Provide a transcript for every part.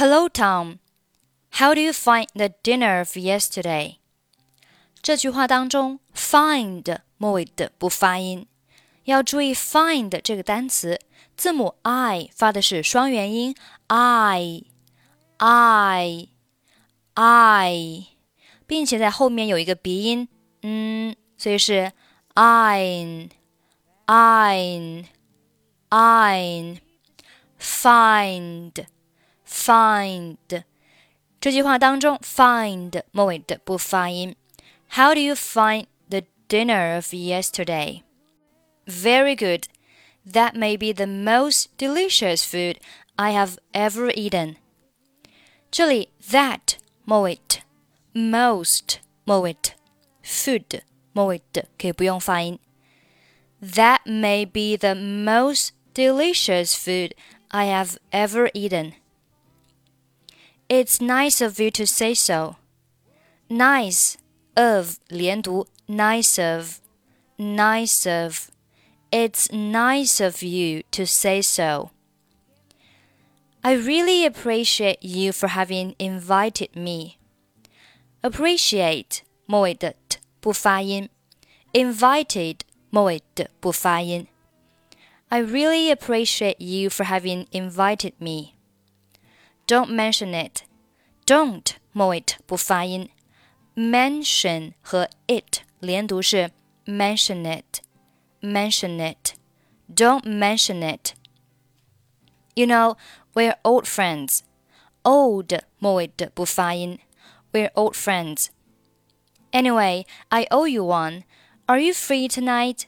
Hello, Tom. How do you find the dinner of yesterday? 这句话当中，find 末尾的不发音，要注意 find 这个单词，字母 i 发的是双元音 i i i，并且在后面有一个鼻音，嗯，所以是 ein ein ein find find 这句话当中，find 末尾的不发音。How do you find the dinner of yesterday? Very good. That may be the most delicious food I have ever eaten. 这里 that 末尾的，most 末尾的，food 末尾的可以不用发音。That may be the most delicious food I have ever eaten. It's nice of you to say so. Nice of 连读 nice of nice of It's nice of you to say so. I really appreciate you for having invited me. Appreciate 末尾的 t 不发音，invited 末尾的不发音。I really appreciate you for having invited me. Don't mention it. Don't 末尾不发音。Mention 和 it 连读是 mention it, mention it. Don't mention it. You know, we're old friends. Old 末尾的不发音。We're old friends. Anyway, I owe you one. Are you free tonight?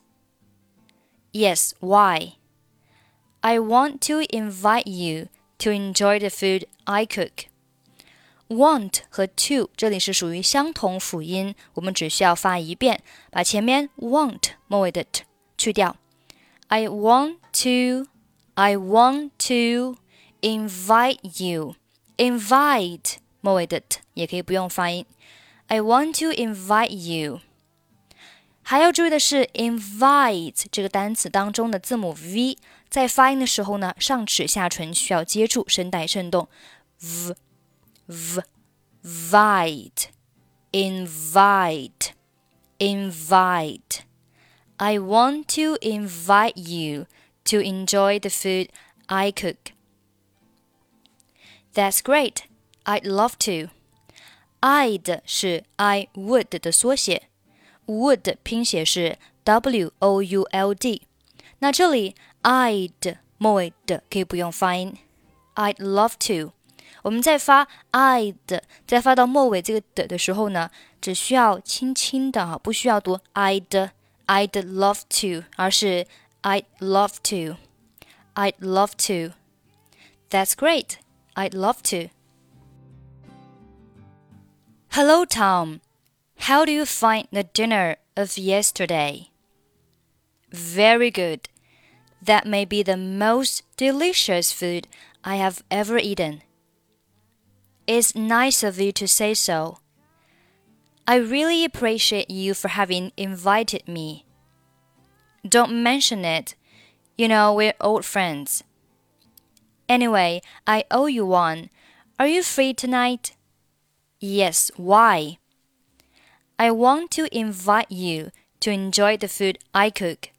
Yes, why? I want to invite you to enjoy the food I cook. Want 和 to 这里是属于相同辅音，我们只需要发一遍，把前面 want 末尾的 t 去掉。I want to, I want to invite you. Invite 末尾的 t 也可以不用发音。I want to invite you. 还要注意的是，invite 这个单词当中的字母 v 在发音的时候呢，上齿下唇需要接住，声带震动。v v vite invite invite. I want to invite you to enjoy the food I cook. That's great. I'd love to. I'd 是 I would 的缩写，would 拼写是 W O U L D。 那这里 I'd 末尾的可以不用发音，I'd love to。我们在发 I'd 在发到末尾这个的的时候呢，只需要轻轻的哈，不需要读 I'd I'd love to，而是 I'd love to I'd love to。That's great. I'd love to. Hello, Tom. How do you find the dinner of yesterday? Very good. That may be the most delicious food I have ever eaten. It's nice of you to say so. I really appreciate you for having invited me. Don't mention it. You know, we're old friends. Anyway, I owe you one. Are you free tonight? Yes, why? I want to invite you to enjoy the food I cook.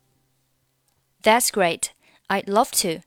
That's great. I'd love to.